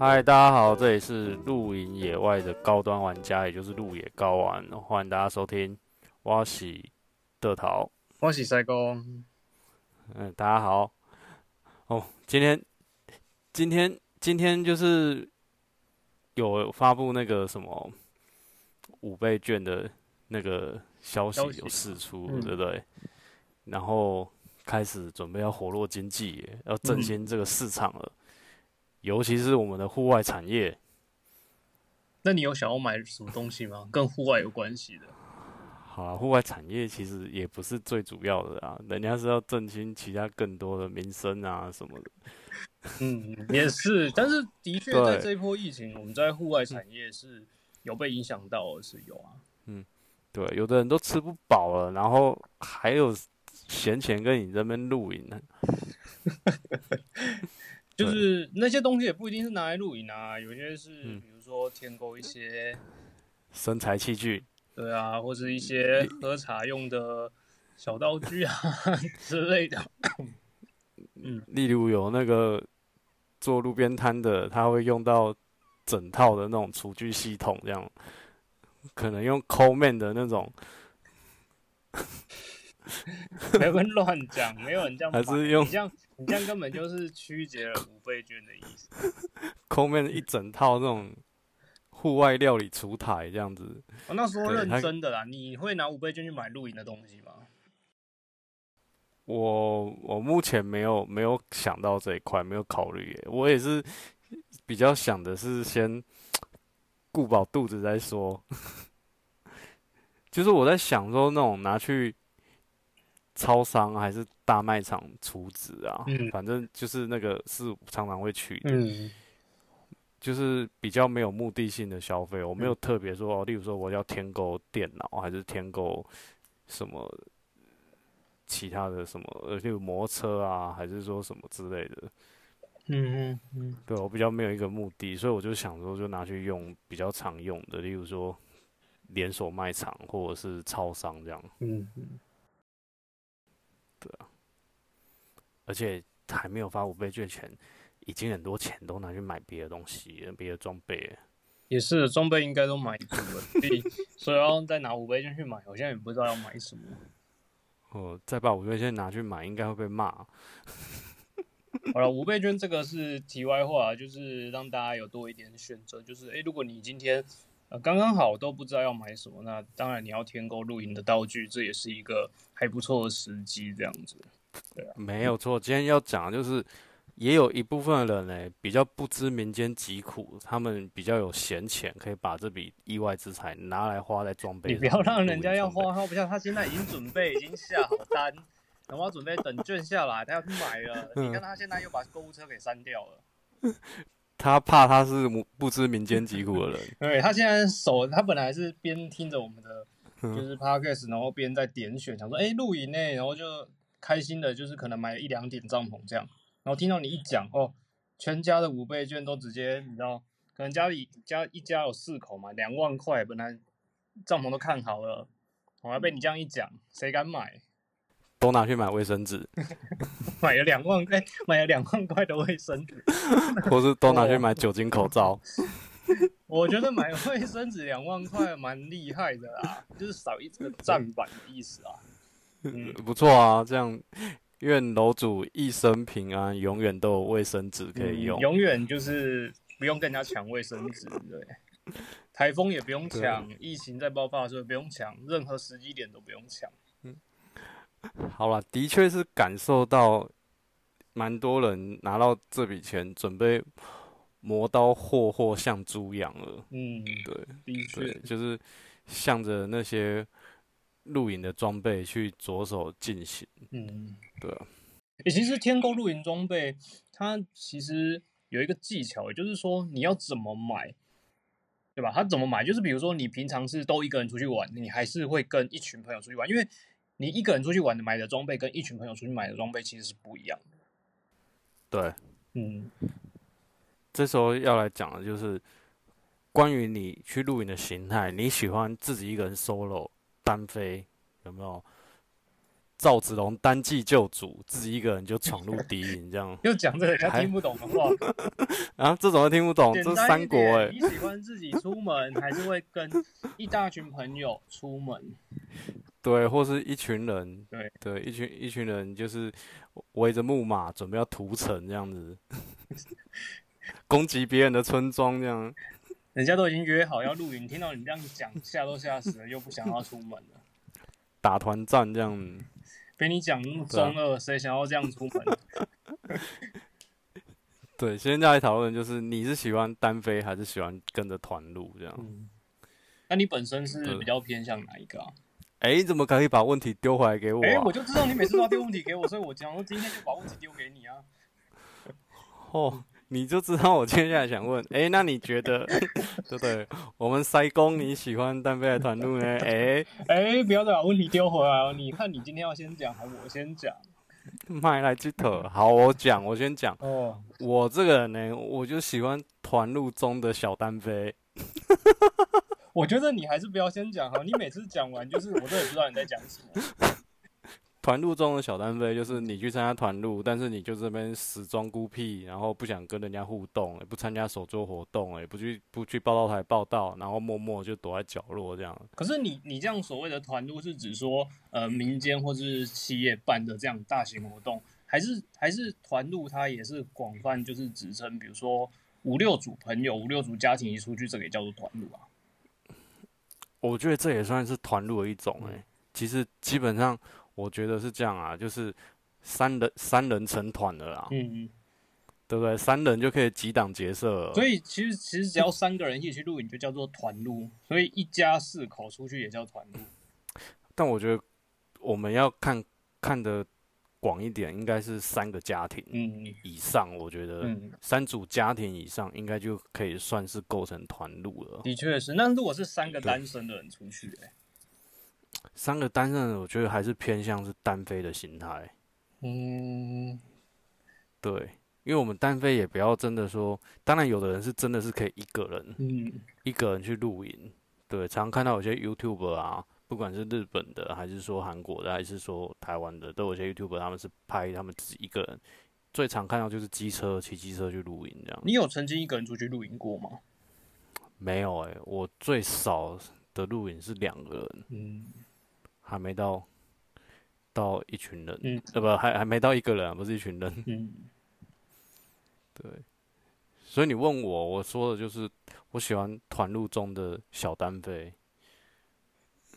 嗨，大家好，这里是露营野外的高端玩家，也就是露野高玩，欢迎大家收听挖喜的桃。我是赛哥，嗯，大家好。哦，今天今天今天就是有发布那个什么五倍券的那个消息有释出，嗯对不对？然后开始准备要活络经济，要振兴这个市场了，尤其是我们的户外产业。那你有想要买什么东西吗？跟户外有关系的？好啊，户外产业其实也不是最主要的啊，人家是要振兴其他更多的民生啊什么的。嗯，也是，但是的确 在这一波疫情，我们在户外产业是有被影响到的，是有啊。嗯对，有的人都吃不饱了，然后还有闲钱跟你这边露营呢。就是那些东西也不一定是拿来露营啊，有些是嗯。比如说添购一些，身材器具，对啊，或是一些喝茶用的小道具啊 之类的。嗯，例如有那个做路边摊的，他会用到整套的那种厨具系统，这样。可能用 Coleman 的那种，没有人乱讲，没有人这样，还是用这样，你这样根本就是曲解了五倍券的意思。Coleman 一整套那种户外料理厨台这样子。我、那说认真的啦，你会拿五倍券去买露营的东西吗？我我目前没有没有想到这一块，没有考虑耶。我也是比较想的是先顾饱肚子再说。就是我在想说，那种拿去超商还是大卖场储值啊，嗯反正就是那个是常常会去的，嗯就是比较没有目的性的消费。我没有特别说，哦，例如说我要添购电脑，还是添购什么其他的什么，呃，例如摩托车啊，还是说什么之类的。嗯嗯嗯，对我比较没有一个目的，所以我就想说，就拿去用比较常用的，例如说连锁卖场或者是超商这样。嗯嗯，而且还没有发五倍券前，已经很多钱都拿去买别的东西，别的装备了。也是装备应该都买足了，所以所以要再拿五倍券去买，我现在也不知道要买什么。哦，再把五倍券拿去买，应该会被骂。好了，五倍券这个是题外话，就是让大家有多一点选择。就是诶，如果你今天呃刚刚好都不知道要买什么，那当然你要添购露营的道具，这也是一个还不错的时机。这样子，没有错，今天要讲的就是，也有一部分的人呢，比较不知民间疾苦，他们比较有闲钱，可以把这笔意外之财拿来花在装备上。你不要让人家要花，他不像，他现在已经准备，已经下好单，然后准备等券下来，他要去买了。你看他现在又把购物车给删掉了。他怕他是不不知民间疾苦的人。对他现在手，他本来是边听着我们的嗯就是 podcast，然后边在点选，想说哎露营呢，然后就开心的，就是可能买一两点帐篷这样，然后听到你一讲哦，全家的五倍券都直接你知道，可能家里家一家有四口嘛，两万块本来帐篷都看好了，我还被你这样一讲，谁敢买？都拿去买卫生纸，买了两万块，买了两万块的卫生纸，或是都拿去买酒精口罩。我觉得买卫生纸两万块蛮厉害的啦，就是少一个 站板的意思啊。嗯，不错啊，这样愿楼主一生平安，永远都有卫生纸可以用。嗯永远就是不用跟人家抢卫生纸，对。台风也不用抢，疫情在爆发的时候也不用抢，任何时机点都不用抢。好了，的确是感受到蛮多人拿到这笔钱，准备磨刀霍霍向猪养了。嗯，对的对，确，就是向着那些露营的装备去着手进行。嗯，对啊，欸其实天购露营装备，它其实有一个技巧，也就是说你要怎么买，对吧？它怎么买，就是比如说你平常是都一个人出去玩，你还是会跟一群朋友出去玩，因为你一个人出去玩的买的装备跟一群朋友出去买的装备其实是不一样的。对，嗯这时候要来讲的就是关于你去露营的形态，你喜欢自己一个人 solo 单飞，有没有？赵子龙单骑救主，自己一个人就闯入敌营，这样又讲这个人家还听不懂的话。啊，这种都听不懂，这是三国哎、点，你喜欢自己出门，还是会跟一大群朋友出门？对，或是一群人，对对，一群一群人就是围着木马准备要屠城这样子，攻击别人的村庄这样。人家都已经约好要露营，听到你这样讲，吓都吓死了，又不想要出门了。打团战这样，被你讲那么中二，谁想要这样出门？对，现在来讨论就是你是喜欢单飞还是喜欢跟着团路这样？嗯，那你本身是比较偏向哪一个啊？哎、你怎么可以把问题丢回来给我、哎、啊？我就知道你每次都要丢问题给我，所以我讲我今天就把问题丢给你啊。哦，你就知道我接下来想问，哎、那你觉得，对不对？我们塞工你喜欢单飞还是团路呢？哎、哎、不要再把问题丢回来哦！你看你今天要先讲，还是我先讲？麦来鸡头，好，我讲，我先讲，哦，我这个人呢，我就喜欢团路中的小单飞。我觉得你还是不要先讲好，你每次讲完就是我都也不知道你在讲什么。团路中的小单飞就是你去参加团路，但是你就这边死装孤僻，然后不想跟人家互动，也不参加手作活动，也不去不去报道台报道，然后默默就躲在角落这样。可是你你这样所谓的团路是指说，呃，民间或是企业办的这样大型活动，还是还是团路它也是广泛就是指称，比如说五六组朋友、五六组家庭一出去，这个也叫做团路啊。我觉得这也算是团路的一种哎、其实基本上我觉得是这样啊，就是三人三人成团了啦，嗯嗯，对不对？三人就可以几档结社了。所以其实其实只要三个人一起去露营就叫做团路，所以一家四口出去也叫团路。但我觉得我们要看看的广一点，应该是三个家庭嗯以上。我觉得嗯，三组家庭以上，应该就可以算是构成团路了。的确是。那如果是三个单身的人出去、欸，三个单人，我觉得还是偏向是单飞的心态。嗯，对，因为我们单飞也不要真的说，当然有的人是真的是可以一个人嗯一个人去露营。对，常看到有些 YouTuber 啊，不管是日本的，还是说韩国的，还是说台湾的，都有些 YouTuber 他们是拍他们自己一个人。最常看到就是机车骑机车去露营这样。你有曾经一个人出去露营过吗？没有诶、我最少的露营是两个人，嗯还没到到一群人，嗯呃不还还没到一个人、啊，不是一群人。嗯，对，所以你问我，我说的就是我喜欢团路中的小单飞。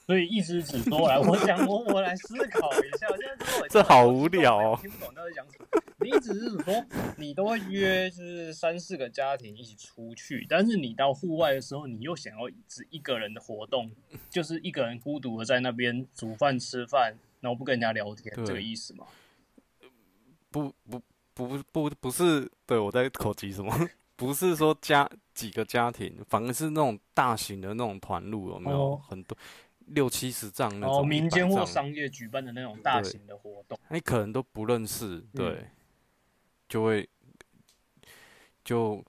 所以意思是指说，来，我想我我来思考一下，我现在知道我这好无聊哦听不懂讲什么。你意思是说，你都会约就是三四个家庭一起出去，但是你到户外的时候，你又想要只一个人的活动，就是一个人孤独的在那边煮饭吃饭，然后不跟人家聊天，这个意思吗？不不不不不是，对我在口急什么？不是说家几个家庭，反而是那种大型的那种团路，有没有、哦很多六七十丈那哦，种？民间或商业举办的那种大型的活动，你可能都不认识，对，嗯就会就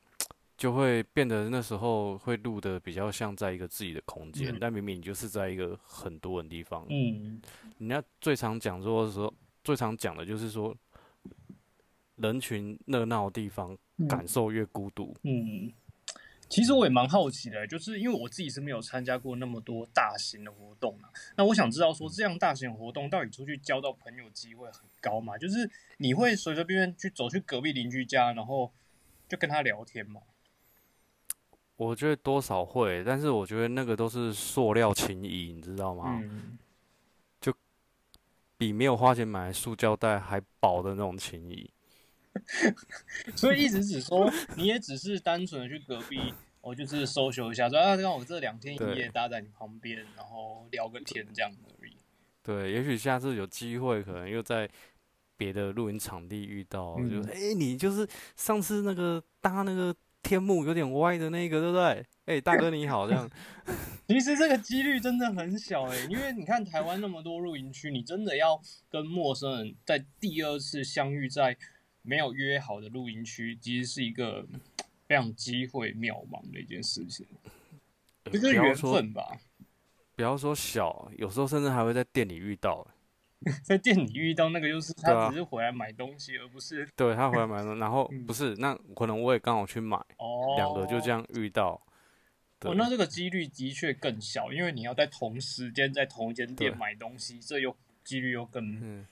就会变得那时候会录的比较像在一个自己的空间，嗯但明明你就是在一个很多人地方。嗯人家最常讲说的时候，最常讲的就是说，人群热闹的地方，感受越孤独。嗯，其实我也蛮好奇的，就是因为我自己是没有参加过那么多大型的活动嘛。那我想知道说，这样大型的活动到底出去交到朋友机会很高吗？就是你会随随便便去走去隔壁邻居家，然后就跟他聊天吗？我觉得多少会，但是我觉得那个都是塑料情谊，你知道吗？嗯，比没有花钱买塑胶袋还薄的那种情谊。所以一直只说，你也只是单纯的去隔壁，我就是 social 一下，说啊，让我这两天一夜搭在你旁边，然后聊个天这样而已。对，也许下次有机会，可能又在别的露营场地遇到，嗯就哎、诶你就是上次那个搭那个天幕有点歪的那个，对不对？哎、大哥你好，这样 其实这个几率真的很小哎、因为你看台湾那么多露营区，你真的要跟陌生人在第二次相遇在没有约好的露营区，其实是一个非常机会渺茫的一件事情，呃这就是缘分吧。不要说小，有时候甚至还会在店里遇到。在店里遇到那个，就是他只是回来买东西，而不是对他回来买东西，然后嗯不是那可能我也刚好去买，哦，两个就这。样遇到。对哦，那这个几率的确更小，因为你要在同时间在同一间店对买东西，这又几率又更嗯，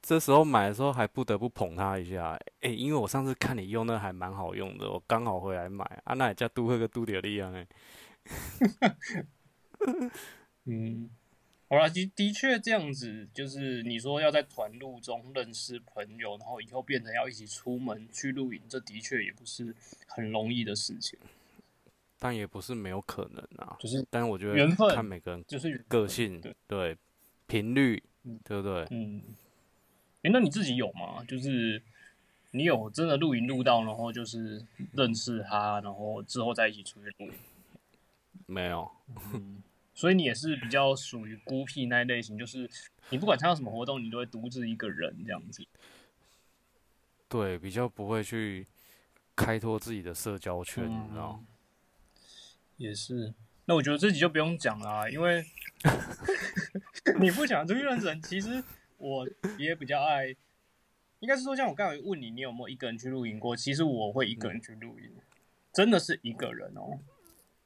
这时候买的时候还不得不捧他一下、哎、因为我上次看你用那还蛮好用的，我刚好回来买。啊，那也叫都会个都点力啊，哎，嗯，好啦，的的确这样子，就是你说要在团路中认识朋友，然后以后变成要一起出门去露营，这的确也不是很容易的事情，但也不是没有可能啊，就是但我觉得缘分看每个人就是个性，对。对，频率嗯，对不对？嗯，诶，那你自己有吗？就是你有真的露营露到，然后就是认识他，然后之后再一起出去露营，没有，嗯，所以你也是比较属于孤僻那一类型，就是你不管参加什么活动，你都会独自一个人这样子。对，比较不会去开拓自己的社交圈，你知道？嗯也是。那我觉得这集就不用讲了、因为 你不想出去认识人，其实我也比较爱，应该是说像我刚才问你，你有没有一个人去露营过？其实我会一个人去露营，真的是一个人哦。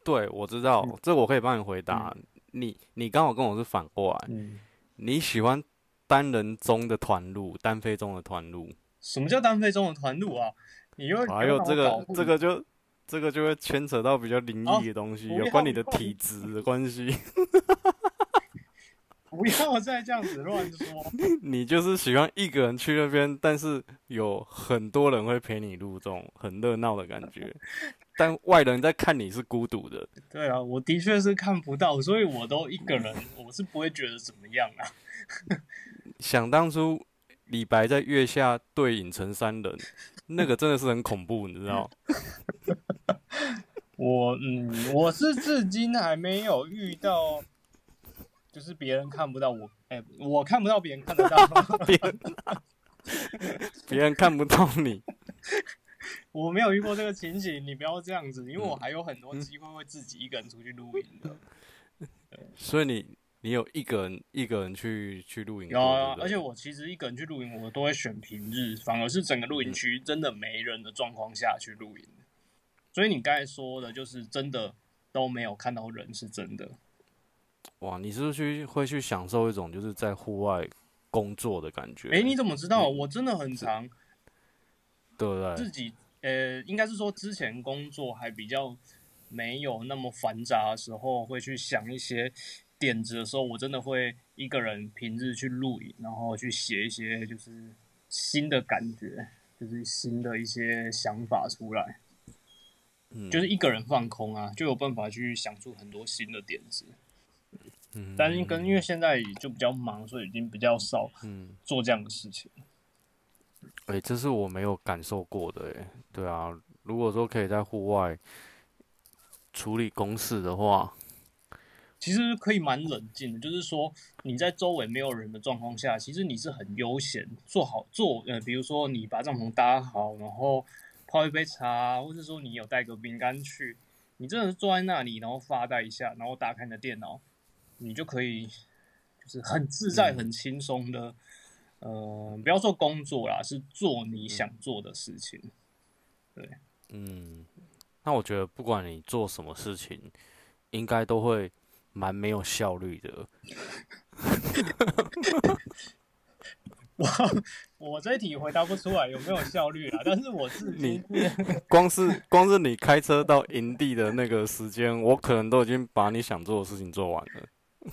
对，我知道，嗯这我可以帮你回答。你你刚好跟我是反过来，嗯，你喜欢单人中的团路，单飞中的团路。什么叫单飞中的团路啊？你又还有这个这个个就这个就会牵扯到比较灵异的东西，哦有关你的体质的关系。不要再这样子乱说。你就是喜欢一个人去那边，但是有很多人会陪你入这种很热闹的感觉，但外人在看你是孤独的。对啊，我的确是看不到，所以我都一个人，我是不会觉得怎么样啊。想当初李白在月下对影成三人，那个真的是很恐怖，你知道？我嗯，我是至今还没有遇到，就是别人看不到我，哎、我看不到别人看得到，别人看不到你。我没有遇过这个情形，你不要这样子，因为我还有很多机会会自己一个人出去露营的。所以你你有一个人一个人去去露营过，有啊对，不对而且我其实一个人去露营，我都会选平日，反而是整个露营区真的没人的状况下去露营。所以你刚才说的，就是真的都没有看到人，是真的。哇，你是不是去会去享受一种就是在户外工作的感觉？哎、你怎么知道？我真的很常对不对？自己，呃，应该是说之前工作还比较没有那么繁杂的时候，会去想一些点子的时候，我真的会一个人平日去录影，然后去写一些就是新的感觉，就是新的一些想法出来，嗯就是一个人放空啊，就有办法去想出很多新的点子。嗯但是跟因为现在就比较忙，所以已经比较少嗯，做这样的事情。哎、这是我没有感受过的哎。对啊，如果说可以在户外处理公事的话，其实可以蛮冷静的，就是说你在周围没有人的状况下，其实你是很悠闲，做好做呃，比如说你把帐篷搭好，然后泡一杯茶，或者说你有带个饼干去，你真的是坐在那里，然后发呆一下，然后打开你的电脑，你就可以就是很自在、嗯很轻松的，呃，不要说工作啦，是做你想做的事情。对嗯，那我觉得不管你做什么事情，应该都会蛮没有效率的。我我这一题回答不出来有没有效率啦，但是我是你 光是光是你开车到营地的那个时间，我可能都已经把你想做的事情做完了。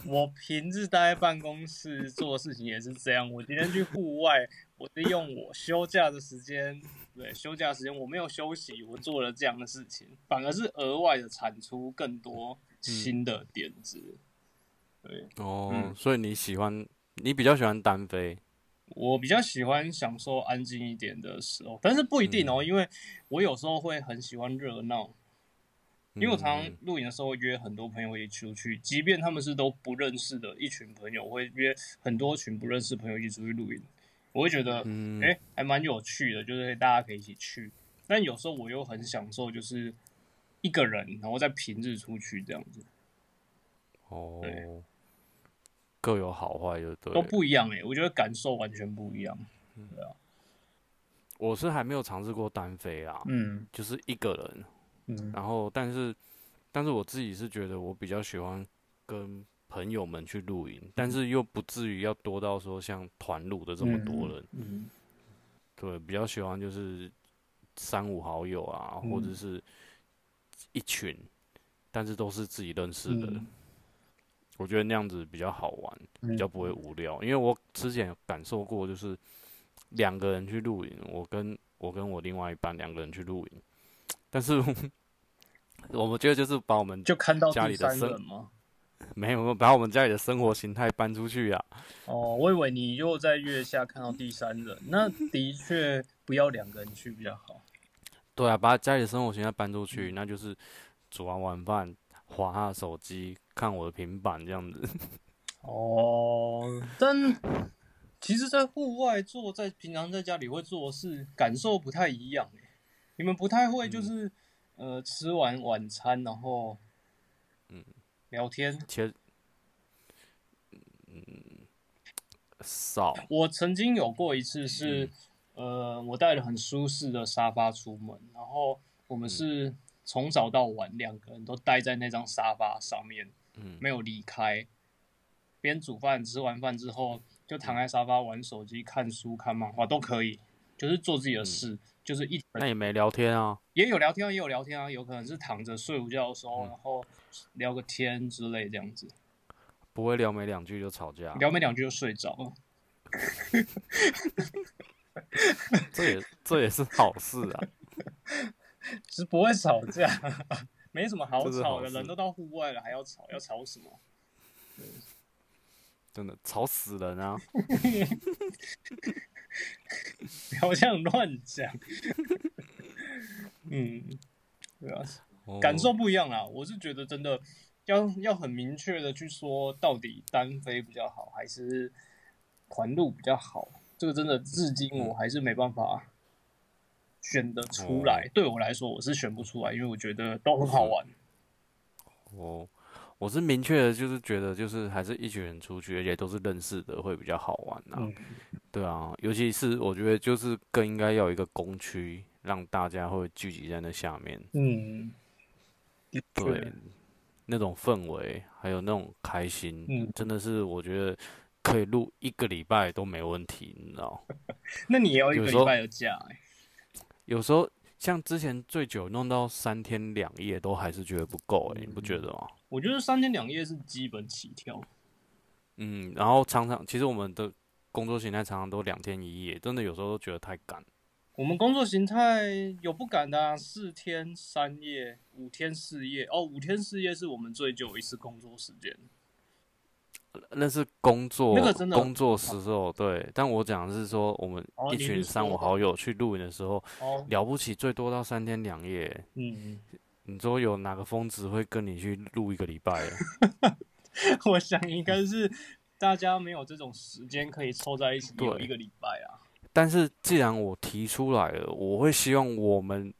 我平日待在办公室做的事情也是这样。我今天去户外，我是用我休假的时间，对休假时间我没有休息，我做了这样的事情，反而是额外的产出更多新的点子。对哦，嗯所以你喜欢，你比较喜欢单飞。我比较喜欢享受安静一点的时候，但是不一定哦，因为我有时候会很喜欢热闹。因为我常常嗯露营的时候会约很多朋友一起出去，即便他们是都不认识的一群朋友，我会约很多群不认识的朋友一起出去露营。我会觉得，嗯哎、还蛮有趣的，就是大家可以一起去。但有时候我又很享受，就是一个人，然后在平日出去这样子。哦，各有好坏，就对。都不一样哎、我觉得感受完全不一样。我是还没有尝试过单飞啊，嗯就是一个人，嗯。然后但是但是我自己是觉得我比较喜欢跟朋友们去露营，但是又不至于要多到说像团露的这么多人，嗯。对，比较喜欢就是三五好友啊，或者嗯。是一群，但是都是自己认识的，嗯。我觉得那样子比较好玩，嗯比较不会无聊。因为我之前感受过，就是两个人去露营，我跟我跟我另外一半两个人去露营，但是 我们觉得就是把我们就看到家里的生人吗？没有把我们家里的生活形态搬出去啊。哦，我以为你又在月下看到第三人，那的确不要两个人去比较好。对啊，把家里的生活形态搬出嗯去，那就是煮完晚饭，划下手机，看我的平板这样子。哦，但其实，在户外做，在平常在家里会做的事，感受不太一样欸你们不太会就是、呃吃完晚餐，然后嗯。聊天。其实，嗯，少，我曾经有过一次是，嗯呃，我带了很舒适的沙发出门，然后我嗯。们是从早到晚两个人都待在那张沙发上面，嗯。没有离开。边煮饭，吃完饭之后就躺在沙发玩手机、看书、看漫画都可以，就是做自己的事，就是一那也没聊天啊。也有聊天，也有聊天啊，有可能是躺着睡午觉的时候，嗯然后聊个天之类这样子，不会聊没两句就吵架，聊没两句就睡着了。这也这也是好事啊。是不会吵架，没什么好吵的，人都到户外了还要吵，要吵什么？真的吵死人啊！不要这样乱讲。嗯，对啊，哦感受不一样啦。我是觉得真的要要很明确的去说，到底单飞比较好，还是团路比较好？这个真的至今我还是没办法选得出来。对我来说，我是选不出来，因为我觉得都很好玩。我我是明确的，就是觉得就是还是一群人出去，而且都是认识的，会比较好玩啊。嗯，对啊，尤其是我觉得就是更应该要有一个公区，让大家会聚集在那下面。嗯，对，，那种氛围还有那种开心，嗯真的是我觉得可以录一个礼拜都没问题，你知道？那你也要一个礼拜的假、欸，有时候像之前最久弄到三天两夜，都还是觉得不够诶、你不觉得吗？我觉得三天两夜是基本起跳。嗯，然后常常其实我们的工作形态常常都两天一夜，真的有时候都觉得太赶。我们工作形态有不赶的、啊，四天三夜、五天四夜。哦，五天四夜是我们最久一次工作时间。那是工作，那个真的工作时候对，但我讲的是说，我们一群三五好友去露营的时候，哦，了不起最多到三天两夜。嗯，你说有哪个疯子会跟你去录一个礼拜的？我想应该是大家没有这种时间可以凑在一起有一个礼拜啊。但是既然我提出来了，我会希望我们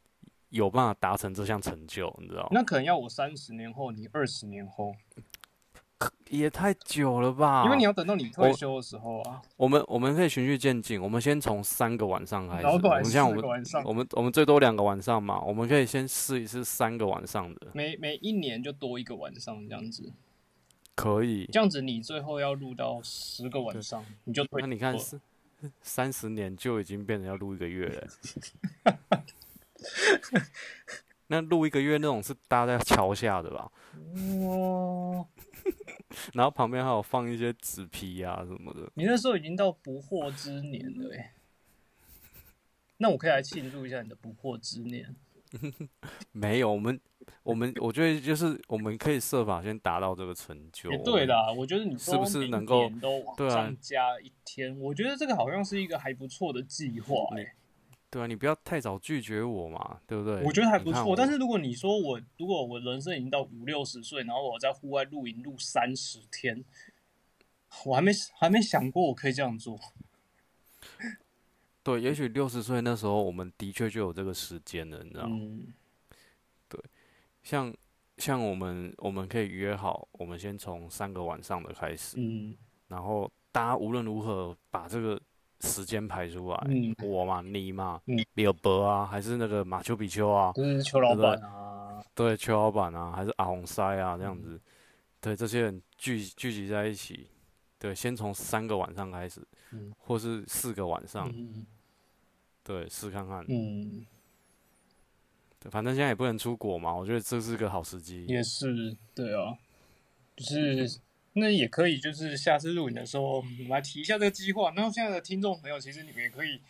有办法达成这项成就，你知道吗？那可能要我三十年后，你二十年后，也太久了吧？因为你要等到你退休的时候啊。我们我们可以循序渐进，我们先从三个晚上开始。我们像我们我们我们最多两个晚上嘛，我们可以先试一试三个晚上的，每每一年就多一个晚上这样子。可以。这样子你最后要录到十个晚上，你就退那你看休了是三十年就已经变成要录一个月了。那录一个月那种是搭在桥下的吧？哦，然后旁边还有放一些纸皮啊什么的。你那时候已经到不惑之年了哎。那我可以来庆祝一下你的不惑之年。没有，我们我们我觉得就是我们可以设法先达到这个成就。也对啦，我觉得你是不是能够对啊上加一天，我觉得这个好像是一个还不错的计划。对啊，你不要太早拒绝我嘛，对不对？我觉得还不错，但是如果你说我如果我人生已经到五六十岁，然后我在户外露营露三十天，我还没还没想过我可以这样做。对，也许六十岁那时候，我们的确就有这个时间了，你知道吗？嗯，像像我们我们可以约好，我们先从三个晚上的开始，嗯，然后大家无论如何把这个时间排出来，嗯，我嘛，你嘛嗯，比尔博啊，还是那个马丘比丘啊，就是邱老板啊，对，邱老板啊，还是阿红塞啊，这样嗯。子，对，这些人聚聚集在一起，对，先从三个晚上开始，嗯。或是四个晚上，嗯。对，试看看，嗯，对，反正现在也不能出国嘛，我觉得这是个好时机。也是，对啊，就是那也可以，就是下次录影的时候，我们来提一下这个计划。然后现在的听众朋友，其实你们也可以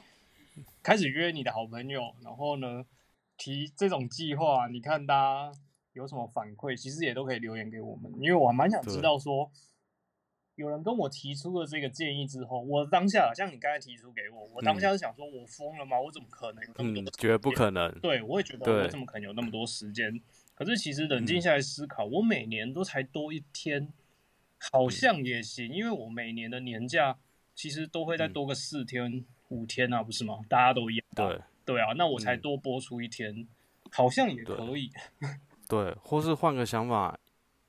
开始约你的好朋友，然后呢提这种计划，你看大家有什么反馈，其实也都可以留言给我们，因为我还蛮想知道说。有人跟我提出了这个建议之后，我当下像你刚才提出给我，我当下是想说，我疯了吗？我怎么可能有那么多嗯的，绝不可能。对，我也觉得我怎么可能有那么多时间？可是其实冷静下来思考，我每年都才多一天，好像也行，因为我每年的年假其实都会再多个四天、五天啊，不是吗？大家都一样。对对啊，那我才嗯多播出一天，好像也可以。对，或是换个想法，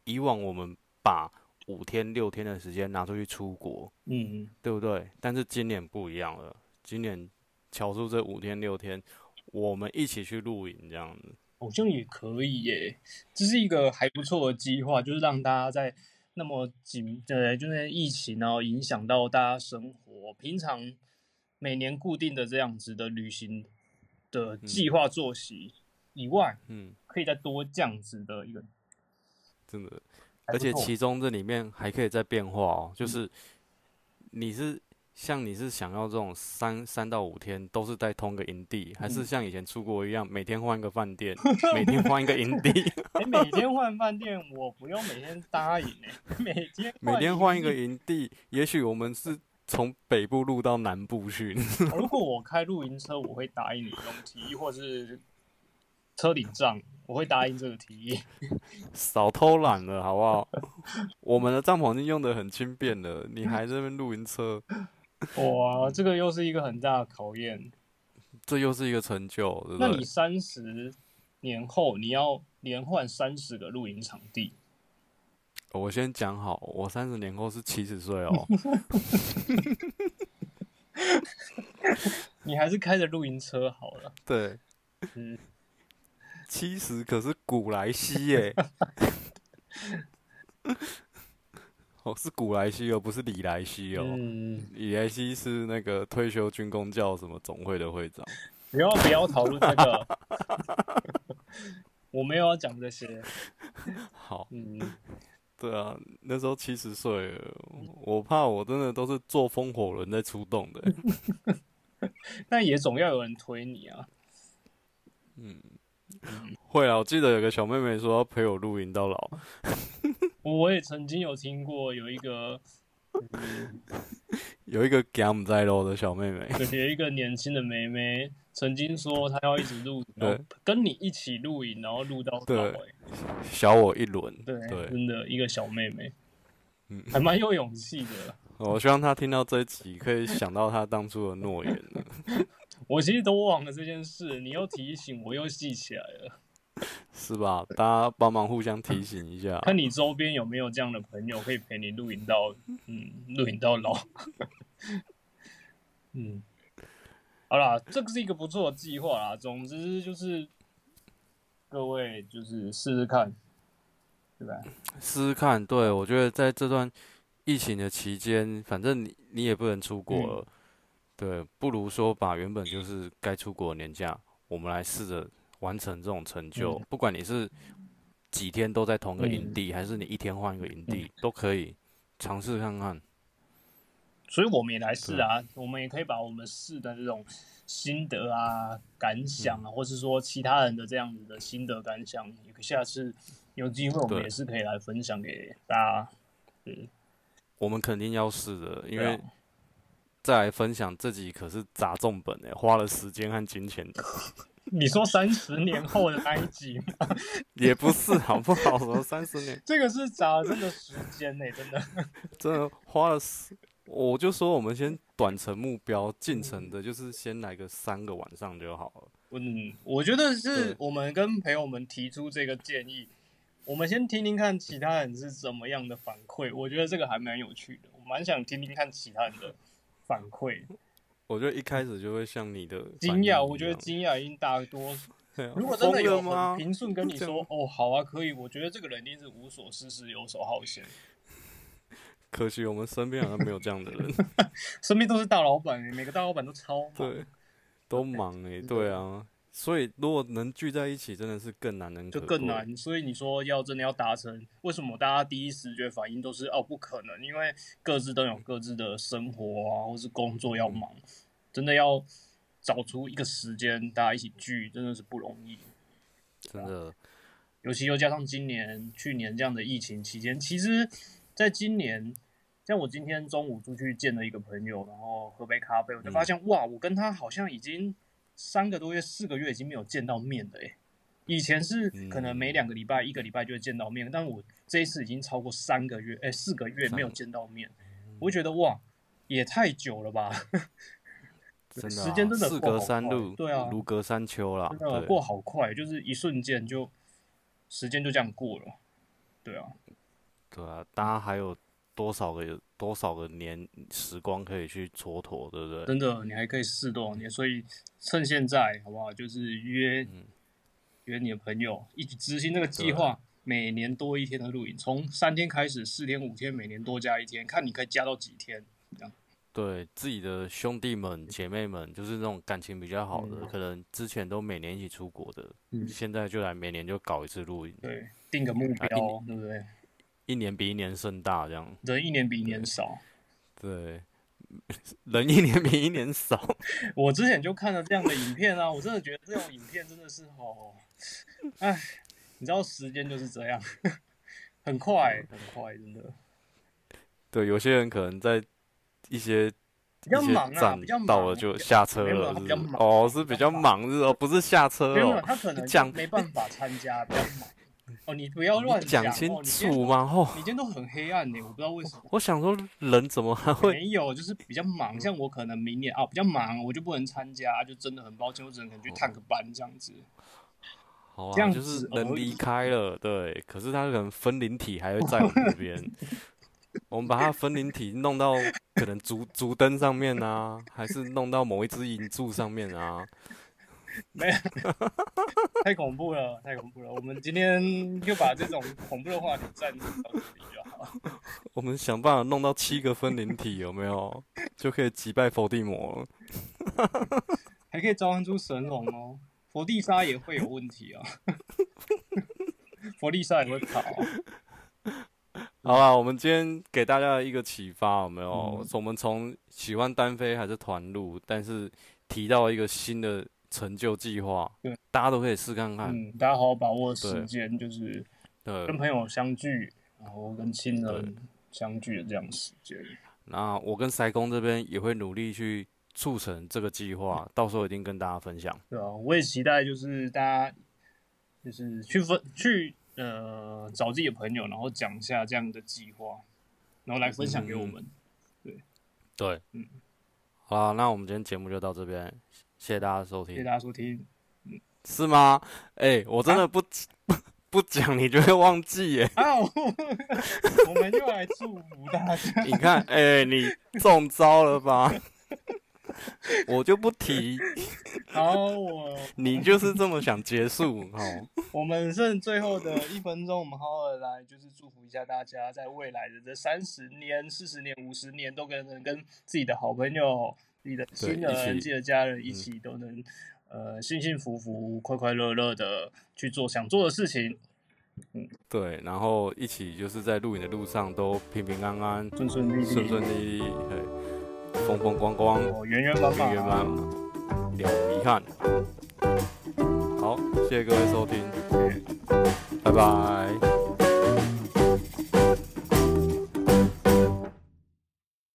以往我们把五天六天的时间拿出去出国，嗯，对不对？但是今年不一样了，今年乔叔这五天六天，我们一起去露营这样子。好像也可以耶，这是一个还不错的计划，就是让大家在那么紧，对，就是疫情然后影响到大家生活，平常每年固定的这样子的旅行的计划作息以外，嗯，可以再多这样子的一个，真的，而且其中这里面还可以再变化哦，就是你是像你是想要这种三三到五天都是在同个营地，还是嗯像以前出国一样，每天换一个饭店，每天换一个营地，哎，每天换饭店，我不用每天答应哎，每天每天换一个营营地，也许我们是从北部录到南部去，如果我开露营车，我会答应你这种提议，或是车顶帐，我会答应这个提议。少偷懒了好不好？我们的帐篷已经用的很轻便了，你还在那边露营车，哇，这个又是一个很大的考验。这又是一个成就，对不那？你三十年后你要连换三十个露营场地，我先讲好，我三十年后是七十岁哦。你还是开着露营车好了。对，嗯，七十可是古来稀耶。哦，是古莱西哦，不是李莱西哦。嗯，李莱西是那个退休军工教什么总会的会长。不要不要讨论这个，我没有要讲这些。好，嗯，对啊，那时候七十岁了，我怕我真的都是坐风火轮在出动的。那也总要有人推你啊。嗯会啊，我记得有个小妹妹说要陪我露营到老。我也曾经有听过有一个，有一个 gam 在喽的小妹妹，对，有一个年轻的妹妹曾经说她要一直露营，然后对跟你一起录影，然后录到老、对欸。小我一轮。对，对，真的一个小妹妹，嗯还蛮有勇气的。我希望她听到这一集可以想到她当初的诺言了。我其实都忘了这件事，你又提醒我，又记起来了。是吧？大家帮忙互相提醒一下。看你周边有没有这样的朋友，可以陪你露营到，嗯，露营到老。嗯，好啦，这个是一个不错的计划啦。总之就是，各位就是试试看，对吧？试试看，对我觉得在这段疫情的期间，反正你你也不能出国了，对，不如说把原本就是该出国的年假，我们来试着完成这种成就。嗯。不管你是几天都在同个营嗯。地，还是你一天换一个营地，都可以尝试看看。所以我们也来试啊，我们也可以把我们试的这种心得啊、感想啊，或是说其他人的这样子的心得感想，也下次有机会我们也是可以来分享给大家。对，我们肯定要试的，因为再来分享自己可是砸重本诶、花了时间和金钱的，你说三十年后的那一集吗，也不是好不好？什么三十年，这个是砸了真的时间呢、真的。真的花了十，我就说我们先短程目标，进程的就是先来个三个晚上就好了。嗯，我觉得是我们跟朋友们提出这个建议，我们先听听看其他人是怎么样的反馈，我觉得这个还蛮有趣的，我蛮想听听看其他人的反馈。我觉得一开始就会像你的惊讶，我觉得惊讶已经大多。如果真的有很平顺跟你说，哦，好啊，可以，我觉得这个人一定是无所事事、游手好闲。可惜我们身边好像没有这样的人，身边都是大老板，每个大老板都超忙，对，都忙哎，对啊。所以，如果能聚在一起，真的是更难能就更难。所以你说要真的要达成，为什么大家第一时觉反应都是哦不可能？因为各自都有各自的生活啊，或是工作要忙，真的要找出一个时间大家一起聚，真的是不容易。真的，尤其又加上今年、去年这样的疫情期间，其实在今年，像我今天中午出去见了一个朋友，然后喝杯咖啡，我就发现哇，我跟他好像已经。三个多月、四个月已经没有见到面了诶，以前是可能每两个礼拜、一个礼拜就会见到面，但我这一次已经超过三个月，哎，四个月没有见到面，我觉得哇，也太久了吧！真的，时间真的四隔三路，对啊，如隔三秋了，真的过好快，就是一瞬间就时间就这样过了，对啊，对啊，大家还有。多少个多少个年时光可以去蹉跎，对不对？真的，你还可以试多少年？所以趁现在好不好？就是约约你的朋友一起执行这个计划，每年多一天的露营，从三天开始，四天、五天，每年多加一天，看你可以加到几天。这样对自己的兄弟们、姐妹们，就是那种感情比较好的，可能之前都每年一起出国的，现在就来每年就搞一次露营，对，定个目标，对不对？一年比一年盛大，这样人一年比一年少，对，人一年比一年少。我之前就看了这样的影片啊，我真的觉得这种影片真的是哦，哎，你知道时间就是这样，很快很快，真的。对，有些人可能在一些比较忙啊，比较到了就下车了，哦，是比较忙是哦，不是下车哦，他可能讲 没办法参加，比较忙。哦，你不要乱讲清楚嘛！吼，你今天都很黑暗呢，我不知道为什么。我想说，人怎么还会没有？就是比较忙，像我可能明年啊比较忙，我就不能参加，就真的很抱歉，我只能可能去探个班这样子。好啊，就是人离开了，对，可是他可能分灵体还会在我们这边。我们把他分灵体弄到可能竹竹灯上面啊，还是弄到某一只银柱上面啊？没有，太恐怖了，太恐怖了。我们今天就把这种恐怖的话题暂停到这里就好。我们想办法弄到七个分灵体，有没有？就可以击败伏地魔了。还可以召唤出神龙哦。佛地沙也会有问题啊。佛地沙也会跑。好吧，我们今天给大家一个启发，有没有？我们从喜欢单飞还是团路，但是提到一个新的。成就计划，对，大家都可以试看看。嗯，大家好好把握时间，就是跟朋友相聚，然后跟亲人相聚的这样时间。那我跟塞工这边也会努力去促成这个计划，到时候一定跟大家分享。对啊，我也期待就是大家就是去分去呃找自己的朋友，然后讲一下这样的计划，然后来分享给我们。对对，嗯，好，那我们今天节目就到这边。谢谢大家收听，谢谢大家收听，是吗？哎，我真的不不 不讲，你就会忘记耶。啊，我们就来祝福大家。你看，哎，你中招了吧？我就不提。好，我你就是这么想结束哦。我们剩最后的一分钟，我们好好的来，就是祝福一下大家，在未来的这三十年、四十年、五十年，都跟能跟自己的好朋友。你的亲人、自己的家人一起都能，呃，幸幸福福、快快乐乐的去做想做的事情。嗯，对，然后一起就是在录影的路上都平平安安、顺顺利利、顺顺利利，对，风风光光、圆圆满满、圆圆满满，了遗憾。好，谢谢各位收听，拜拜。